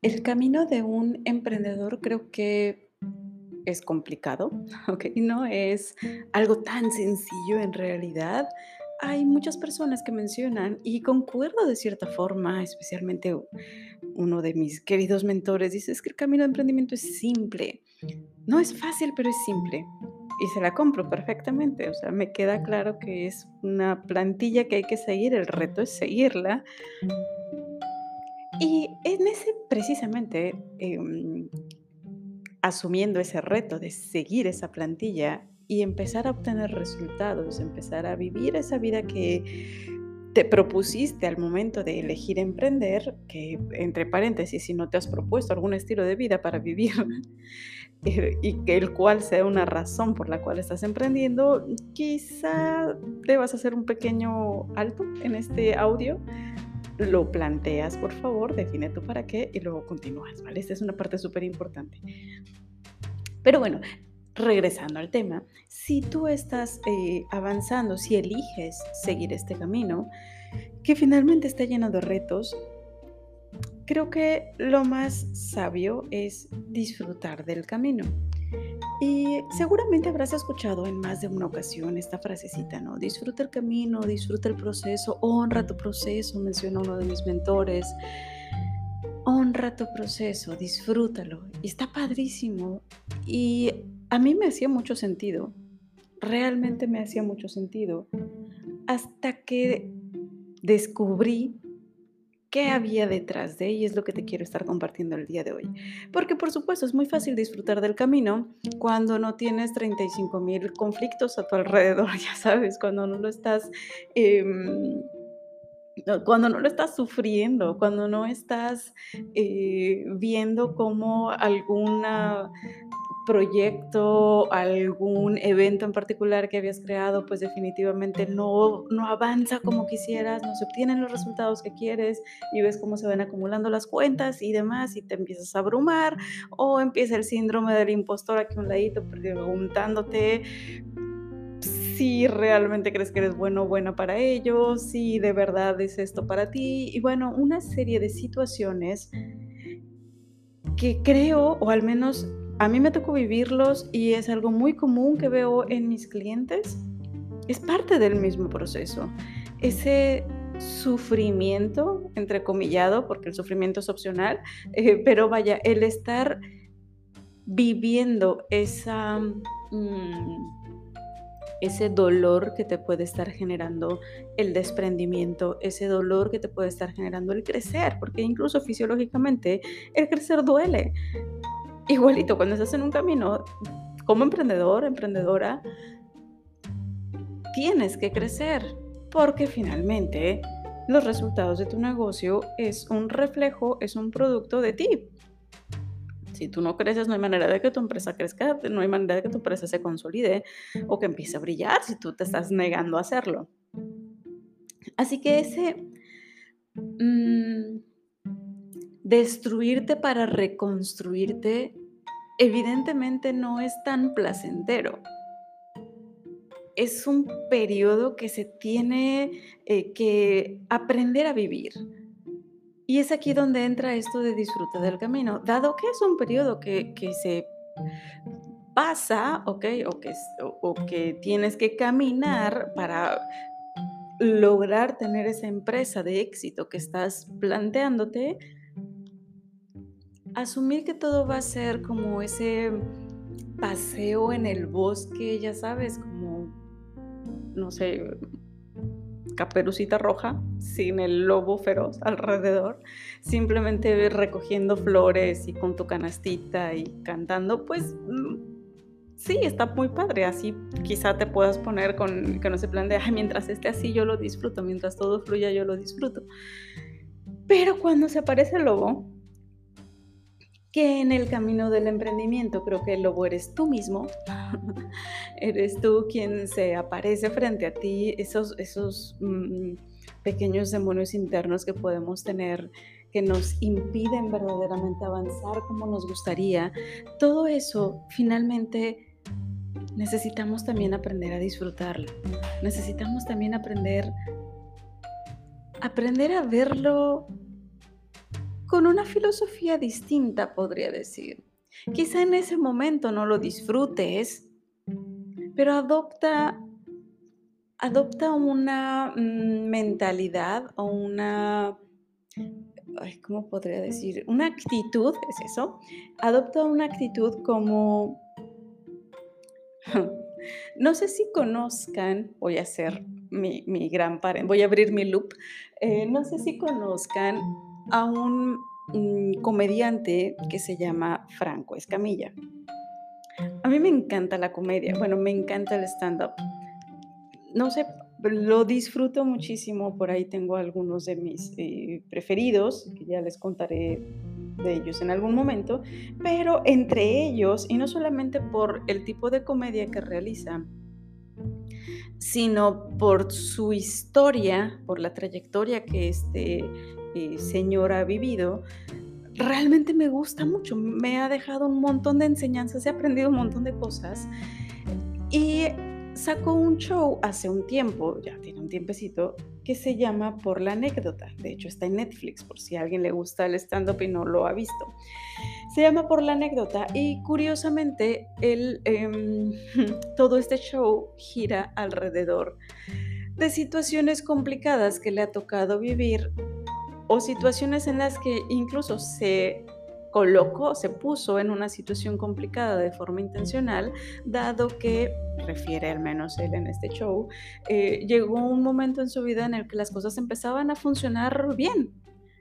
El camino de un emprendedor creo que es complicado, ¿ok? No es algo tan sencillo en realidad. Hay muchas personas que mencionan, y concuerdo de cierta forma, especialmente uno de mis queridos mentores, dice, es que el camino de emprendimiento es simple. No es fácil, pero es simple. Y se la compro perfectamente. O sea, me queda claro que es una plantilla que hay que seguir, el reto es seguirla. Y en ese precisamente, em, asumiendo ese reto de seguir esa plantilla y empezar a obtener resultados, empezar a vivir esa vida que te propusiste al momento de elegir emprender, que entre paréntesis, si no te has propuesto algún estilo de vida para vivir eh, y que el cual sea una razón por la cual estás emprendiendo, quizá debas hacer un pequeño alto en este audio lo planteas, por favor, define tu para qué y luego continúas, ¿vale? Esta es una parte súper importante. Pero bueno, regresando al tema, si tú estás eh, avanzando, si eliges seguir este camino, que finalmente está lleno de retos, creo que lo más sabio es disfrutar del camino. Y seguramente habrás escuchado en más de una ocasión esta frasecita, ¿no? Disfruta el camino, disfruta el proceso, honra tu proceso, menciona uno de mis mentores. Honra tu proceso, disfrútalo. Y está padrísimo. Y a mí me hacía mucho sentido. Realmente me hacía mucho sentido. Hasta que descubrí qué había detrás de, y es lo que te quiero estar compartiendo el día de hoy. Porque por supuesto es muy fácil disfrutar del camino cuando no tienes 35 mil conflictos a tu alrededor, ya sabes, cuando no lo estás, em, cuando no lo estás sufriendo, cuando no estás eh, viendo como alguna proyecto, algún evento en particular que habías creado, pues definitivamente no, no avanza como quisieras, no se obtienen los resultados que quieres y ves cómo se van acumulando las cuentas y demás y te empiezas a abrumar o empieza el síndrome del impostor aquí a un ladito preguntándote si realmente crees que eres bueno o buena para ello, si de verdad es esto para ti y bueno, una serie de situaciones que creo, o al menos a mí me tocó vivirlos y es algo muy común que veo en mis clientes, es parte del mismo proceso. Ese sufrimiento, entrecomillado, porque el sufrimiento es opcional, eh, pero vaya, el estar viviendo esa, mm, ese dolor que te puede estar generando el desprendimiento, ese dolor que te puede estar generando el crecer, porque incluso fisiológicamente el crecer duele. Igualito, cuando estás en un camino como emprendedor, emprendedora, tienes que crecer, porque finalmente los resultados de tu negocio es un reflejo, es un producto de ti. Si tú no creces, no hay manera de que tu empresa crezca, no hay manera de que tu empresa se consolide o que empiece a brillar si tú te estás negando a hacerlo. Así que ese mm, destruirte para reconstruirte evidentemente no es tan placentero. Es un periodo que se tiene eh, que aprender a vivir. Y es aquí donde entra esto de disfrutar del camino, dado que es un periodo que, que se pasa, ¿ok? O o que tienes que caminar para lograr tener esa empresa de éxito que estás planteándote, asumir que todo va a ser como ese paseo en el bosque, ya sabes, como, no sé, caperucita roja, sin el lobo feroz alrededor, simplemente recogiendo flores y con tu canastita y cantando, pues mm, sí, está muy padre. Así quizá te puedas poner con, con ese plan de, "Ay, mientras esté así yo lo disfruto, mientras todo fluya yo lo disfruto. Pero cuando se aparece el lobo, que en el camino del emprendimiento creo que el lobo eres tú mismo, eres tú quien se aparece frente a ti, esos, esos mm, pequeños demonios internos que podemos tener que nos impiden verdaderamente avanzar como nos gustaría, todo eso finalmente necesitamos también aprender a disfrutarlo, necesitamos también aprender, aprender a verlo con una filosofía distinta, podría decir. Quizá en ese momento no lo disfrutes, pero adopta, adopta una mm, mentalidad o una, ¿cómo podría decir? Una actitud, es eso. Adopta una actitud como, no sé si conozcan, voy a hacer mi, gran par, voy a abrir mi loop, eh, no sé si conozcan a un mm, comediante que se llama Franco Escamilla. A mí me encanta la comedia, bueno, me encanta el stand-up. No sé, lo disfruto muchísimo, por ahí tengo algunos de mis eh, preferidos, que ya les contaré de ellos en algún momento, pero entre ellos, y no solamente por el tipo de comedia que realiza, sino por su historia, por la trayectoria que este eh, señor vivido, realmente me gusta mucho. Me ha dejado un montón de enseñanzas, he aprendido un montón de cosas. Y sacó un show hace un tiempo, ya tiene un tiempecito, que se llama Por la anécdota. De hecho, está en Netflix, por si a alguien le gusta el stand-up y no lo ha visto. Se llama Por la anécdota y curiosamente el, em, todo este show gira alrededor de situaciones complicadas que le ha tocado vivir o situaciones en las que incluso se colocó, se puso en una situación complicada de forma intencional, dado que, refiere al menos él en este show, eh, llegó un momento en su vida en el que las cosas empezaban a funcionar bien.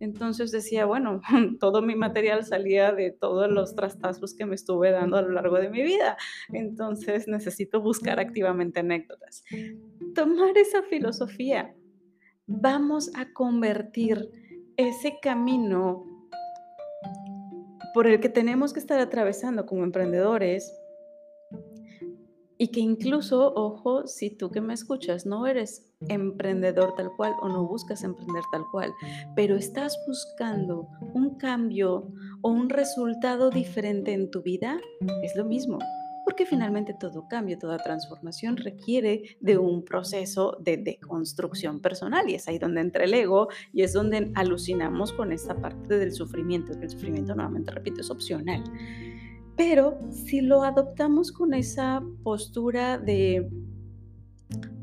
Entonces decía, bueno, todo mi material salía de todos los trastazos que me estuve dando a lo largo de mi vida. Entonces necesito buscar activamente anécdotas. Tomar esa filosofía. Vamos a convertir ese camino por el que tenemos que estar atravesando como emprendedores y que incluso, ojo, si tú que me escuchas no eres emprendedor tal cual o no buscas emprender tal cual, pero estás buscando un cambio o un resultado diferente en tu vida, es lo mismo porque finalmente todo cambio, toda transformación requiere de un proceso de deconstrucción personal y es ahí donde entra el ego y es donde alucinamos con esta parte del sufrimiento, que el sufrimiento nuevamente, repito, es opcional. Pero si lo adoptamos con esa postura de,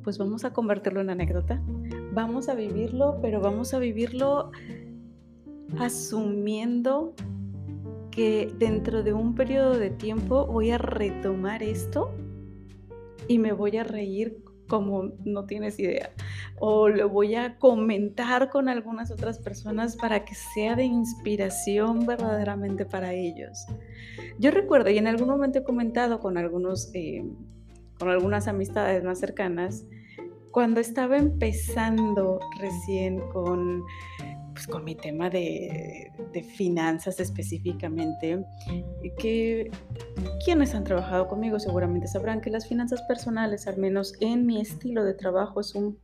pues vamos a convertirlo en anécdota, vamos a vivirlo, pero vamos a vivirlo asumiendo que dentro de un periodo de tiempo voy a retomar esto y me voy a reír como no tienes idea. O lo voy a comentar con algunas otras personas para que sea de inspiración verdaderamente para ellos. Yo recuerdo, y en algún momento he comentado con, algunos, eh, con algunas amistades más cercanas, cuando estaba empezando recién con pues, con mi tema de, finanzas específicamente, que quienes han trabajado conmigo seguramente sabrán que las finanzas personales, al menos en mi estilo de trabajo, es un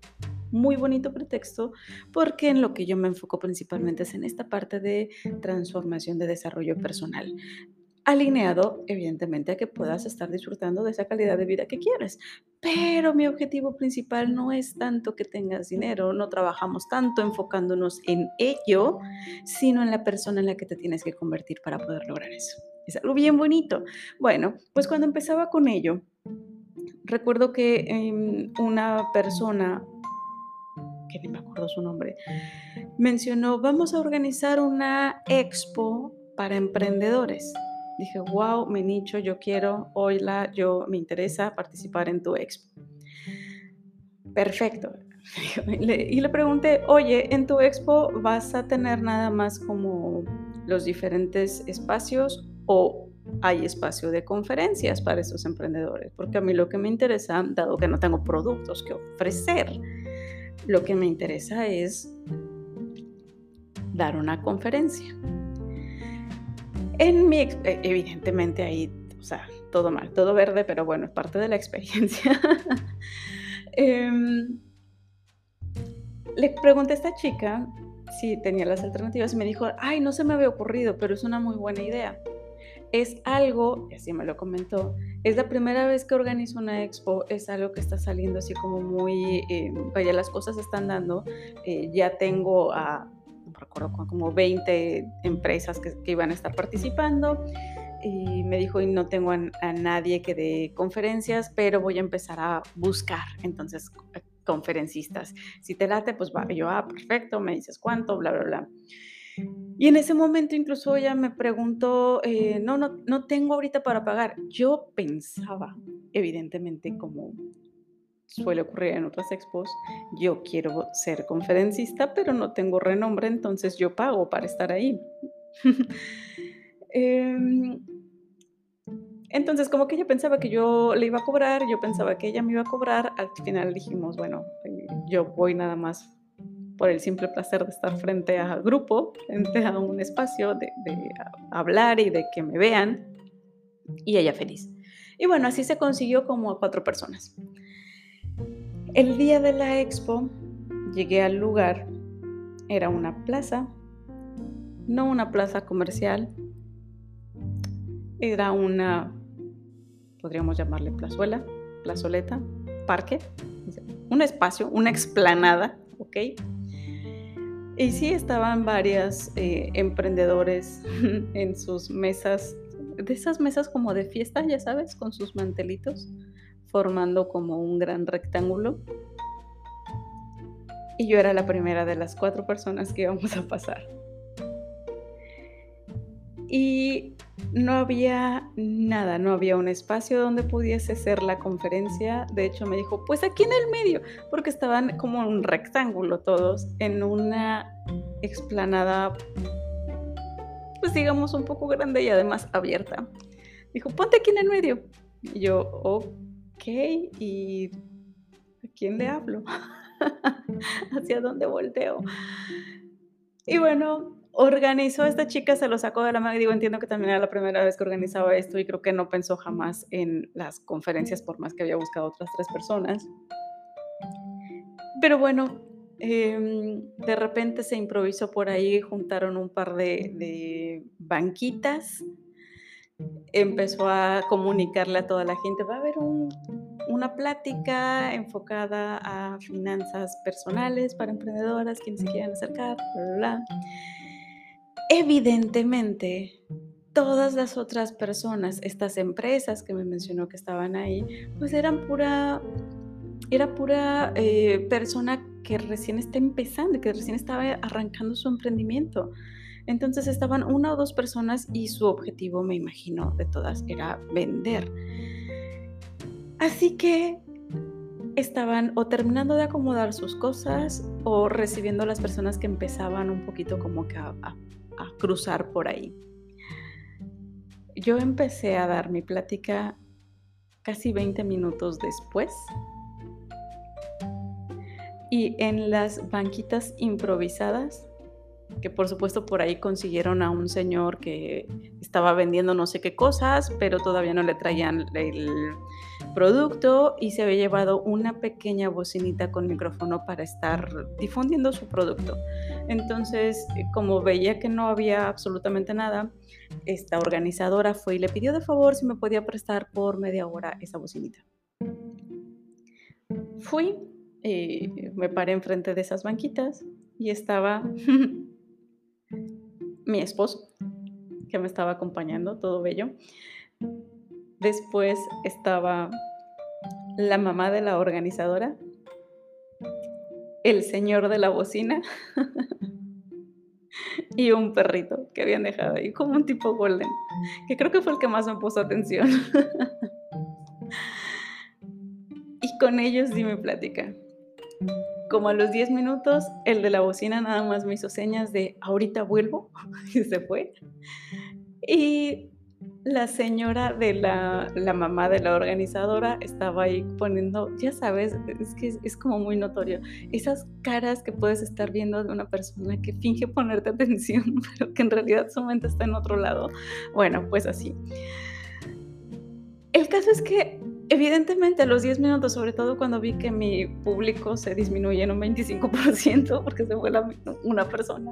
muy bonito pretexto porque en lo que yo me enfoco principalmente es en esta parte de transformación de desarrollo personal alineado evidentemente a que puedas estar disfrutando de esa calidad de vida que quieres. Pero mi objetivo principal no es tanto que tengas dinero, no trabajamos tanto enfocándonos en ello, sino en la persona en la que te tienes que convertir para poder lograr eso. Es algo bien bonito. Bueno, pues cuando empezaba con ello, recuerdo que em, una persona, que ni me acuerdo su nombre, mencionó, vamos a organizar una expo para emprendedores. Dije, wow, mi nicho, yo quiero, la yo me interesa participar en tu expo. Perfecto. Y le pregunté, oye, en tu expo vas a tener nada más como los diferentes espacios o hay espacio de conferencias para esos emprendedores, porque a mí lo que me interesa, dado que no tengo productos que ofrecer, lo que me interesa es dar una conferencia. En mi, e, evidentemente ahí, o sea, todo mal, todo verde, pero bueno, es parte de la experiencia. Em, le pregunté a esta chica si tenía las alternativas y me dijo, ay, no se me había ocurrido, pero es una muy buena idea. Es algo, y así me lo comentó, es la primera vez que organizo una expo, es algo que está saliendo así como muy, eh, vaya, las cosas están dando, eh, ya tengo a no recuerdo, como 20 empresas que, iban a estar participando. Y me dijo, y no tengo a, nadie que dé conferencias, pero voy a empezar a buscar, entonces, conferencistas. Si te late, pues va, yo, ah, perfecto, me dices cuánto, bla, bla, bla. Y en ese momento incluso ella me preguntó, eh, no, no, no tengo ahorita para pagar. Yo pensaba, evidentemente, como suele ocurrir en otras expos, yo quiero ser conferencista, pero no tengo renombre, entonces yo pago para estar ahí. Em, entonces, como que ella pensaba que yo le iba a cobrar, yo pensaba que ella me iba a cobrar, al final dijimos, bueno, eh, yo voy nada más por el simple placer de estar frente a grupo, frente a un espacio, de, hablar y de que me vean, y ella feliz. Y bueno, así se consiguió como a cuatro personas. El día de la expo llegué al lugar, era una plaza, no una plaza comercial, era una, podríamos llamarle plazuela, plazoleta, parque, un espacio, una explanada, ¿ok? Y sí estaban varias eh, emprendedores en sus mesas, de esas mesas como de fiesta, ya sabes, con sus mantelitos, formando como un gran rectángulo. Y yo era la primera de las cuatro personas que íbamos a pasar. Y no había nada, no había un espacio donde pudiese ser la conferencia. De hecho, me dijo, pues aquí en el medio, porque estaban como un rectángulo todos, en una explanada, pues digamos, un poco grande y además abierta. Dijo, ponte aquí en el medio. Y yo, ok, ¿y a quién le hablo? ¿Hacia dónde volteo? Y bueno, organizó esta chica, se lo sacó de la mano. Digo, entiendo que también era la primera vez que organizaba esto y creo que no pensó jamás en las conferencias, por más que había buscado otras tres personas. Pero bueno, em, de repente se improvisó por ahí, juntaron un par de banquitas, empezó a comunicarle a toda la gente, va a haber un una plática enfocada a finanzas personales para emprendedoras, quienes se quieran acercar, bla, Evidentemente, todas las otras personas, estas empresas que me mencionó que estaban ahí, pues eran pura, era pura eh, persona que recién está empezando, que recién estaba arrancando su emprendimiento. Entonces estaban una o dos personas y su objetivo, me imagino, de todas era vender. Así que estaban o terminando de acomodar sus cosas o recibiendo a las personas que empezaban un poquito como que a, cruzar por ahí. Yo empecé a dar mi plática casi 20 minutos después y en las banquitas improvisadas que por supuesto por ahí consiguieron a un señor que estaba vendiendo no sé qué cosas, pero todavía no le traían el producto y se había llevado una pequeña bocinita con micrófono para estar difundiendo su producto. Entonces, como veía que no había absolutamente nada, esta organizadora fue y le pidió de favor si me podía prestar por media hora esa bocinita. Fui, eh, me paré enfrente de esas banquitas y estaba mi esposo, que me estaba acompañando, todo bello. Después estaba la mamá de la organizadora, el señor de la bocina y un perrito que habían dejado ahí, como un tipo golden, que creo que fue el que más me puso atención. y con ellos di mi plática como a los 10 minutos, el de la bocina nada más me hizo señas de ahorita vuelvo y se fue. Y la señora de la, la, mamá de la organizadora estaba ahí poniendo, ya sabes, es que es, como muy notorio, esas caras que puedes estar viendo de una persona que finge ponerte atención, pero que en realidad su mente está en otro lado. Bueno, pues así. El caso es que Evidentemente a los 10 minutos, sobre todo cuando vi que mi público se disminuye en un 25% porque se fue una persona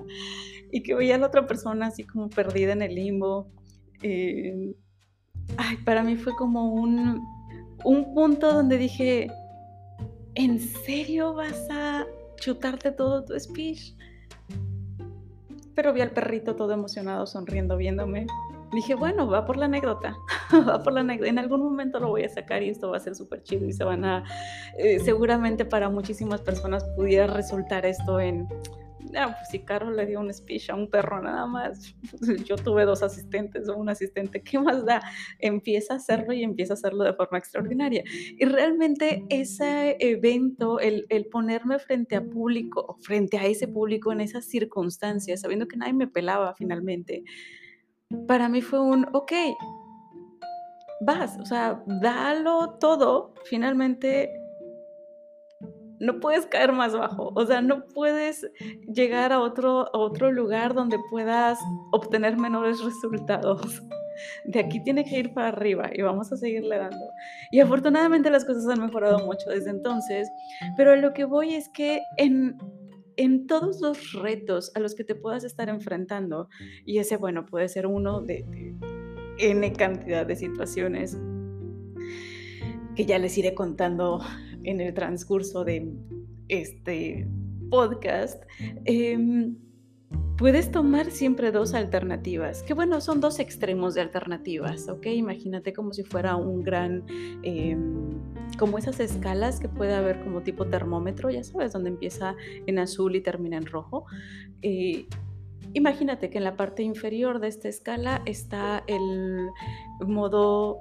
y que veía a la otra persona así como perdida en el limbo. Eh, ay, para mí fue como un, un punto donde dije, ¿en serio vas a chutarte todo tu speech? pero vi al perrito todo emocionado, sonriendo, viéndome. Dije, bueno, va por la anécdota, va por la anécdota. En algún momento lo voy a sacar y esto va a ser súper chido y se van a, eh, seguramente para muchísimas personas pudiera resultar esto en, ah, pues si Carlos le dio un speech a un perro nada más, yo tuve dos asistentes o un asistente, ¿qué más da? Empieza a hacerlo y empieza a hacerlo de forma extraordinaria. Y realmente ese evento, el, el ponerme frente a público, frente a ese público en esas circunstancias, sabiendo que nadie me pelaba finalmente, para mí fue un, ok, vas, o sea, dalo todo, finalmente no puedes caer más bajo, o sea, no puedes llegar a otro, otro lugar donde puedas obtener menores resultados. De aquí tiene que ir para arriba y vamos a seguirle dando. Y afortunadamente las cosas han mejorado mucho desde entonces, pero lo que voy es que en, en todos los retos a los que te puedas estar enfrentando, y ese, bueno, puede ser uno de, N cantidad de situaciones que ya les iré contando en el transcurso de este podcast, em, puedes tomar siempre dos alternativas, que bueno, son dos extremos de alternativas, ¿ok? Imagínate como si fuera un gran, em, como esas escalas que puede haber como tipo termómetro, ya sabes, donde empieza en azul y termina en rojo. Eh, imagínate que en la parte inferior de esta escala está el modo,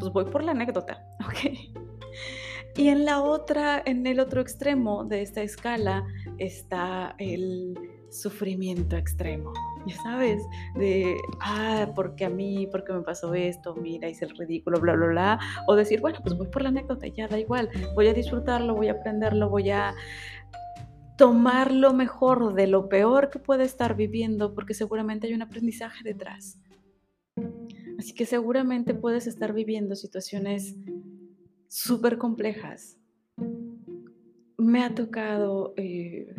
pues voy por la anécdota, ¿ok? Y en la otra, en el otro extremo de esta escala está el sufrimiento extremo. Ya sabes, de, ah, porque a mí, porque me pasó esto, mira, hice el ridículo, bla, bla, bla. O decir, bueno, pues voy por la anécdota, ya da igual, voy a disfrutarlo, voy a aprenderlo, voy a tomar lo mejor de lo peor que puede estar viviendo, porque seguramente hay un aprendizaje detrás. Así que seguramente puedes estar viviendo situaciones súper complejas. Me ha tocado eh,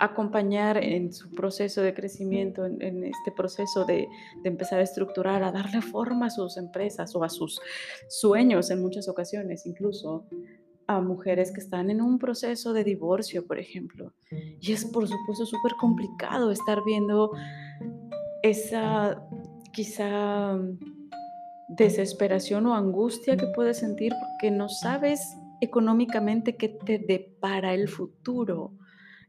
acompañar en su proceso de crecimiento, en, este proceso de, de, empezar a estructurar, a darle forma a sus empresas o a sus sueños en muchas ocasiones, incluso a mujeres que están en un proceso de divorcio, por ejemplo. Y es por supuesto súper complicado estar viendo esa quizá desesperación o angustia que puedes sentir porque no sabes económicamente qué te depara el futuro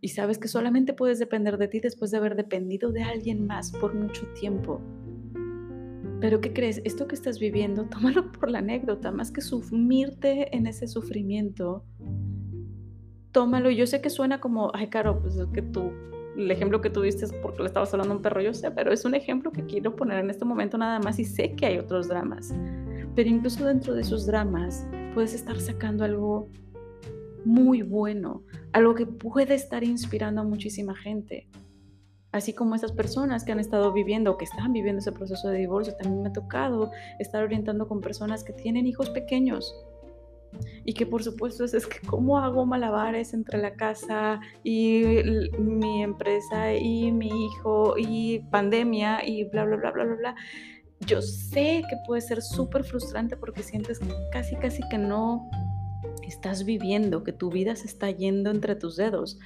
y sabes que solamente puedes depender de ti después de haber dependido de alguien más por mucho tiempo. Pero ¿qué crees? Esto que estás viviendo, tómalo por la anécdota, más que sumirte en ese sufrimiento. Tómalo, yo sé que suena como, ay, Caro, pues es que tú el ejemplo que tuviste porque le estabas hablando a un perro, yo sé, pero es un ejemplo que quiero poner en este momento nada más y sé que hay otros dramas. Pero incluso dentro de esos dramas puedes estar sacando algo muy bueno, algo que puede estar inspirando a muchísima gente. Así como esas personas que han estado viviendo o que están viviendo ese proceso de divorcio, también me ha tocado estar orientando con personas que tienen hijos pequeños y que por supuesto es, es que cómo hago malabares entre la casa y mi empresa y mi hijo y pandemia y bla, bla, bla, bla, bla, bla. Yo sé que puede ser súper frustrante porque sientes casi, casi que no estás viviendo, que tu vida se está yendo entre tus dedos.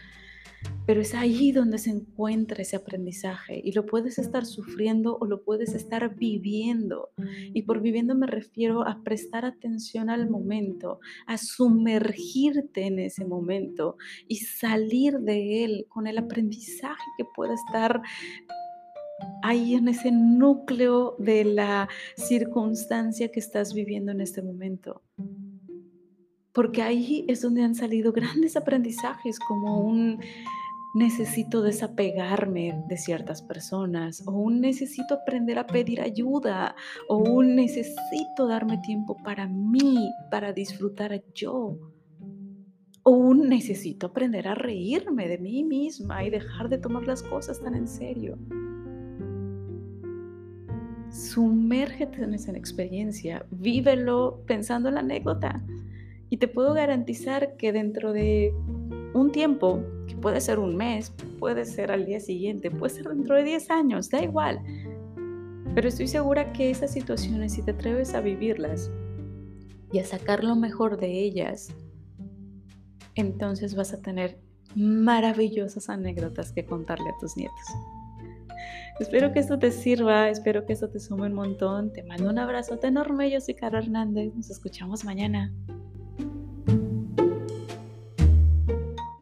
Pero es ahí donde se encuentra ese aprendizaje y lo puedes estar sufriendo o lo puedes estar viviendo. Y por viviendo me refiero a prestar atención al momento, a sumergirte en ese momento y salir de él con el aprendizaje que puede estar ahí en ese núcleo de la circunstancia que estás viviendo en este momento porque ahí es donde han salido grandes aprendizajes como un necesito desapegarme de ciertas personas o un necesito aprender a pedir ayuda o un necesito darme tiempo para mí, para disfrutar yo. O un necesito aprender a reírme de mí misma y dejar de tomar las cosas tan en serio. Sumérgete en esa experiencia, vívelo pensando en la anécdota y te puedo garantizar que dentro de un tiempo, que puede ser un mes, puede ser al día siguiente, puede ser dentro de 10 años, da igual. Pero estoy segura que esas situaciones, si te atreves a vivirlas y a sacar lo mejor de ellas, entonces vas a tener maravillosas anécdotas que contarle a tus nietos. Espero que esto te sirva, espero que esto te sume un montón. Te mando un abrazote enorme. Yo soy Caro Hernández. Nos escuchamos mañana.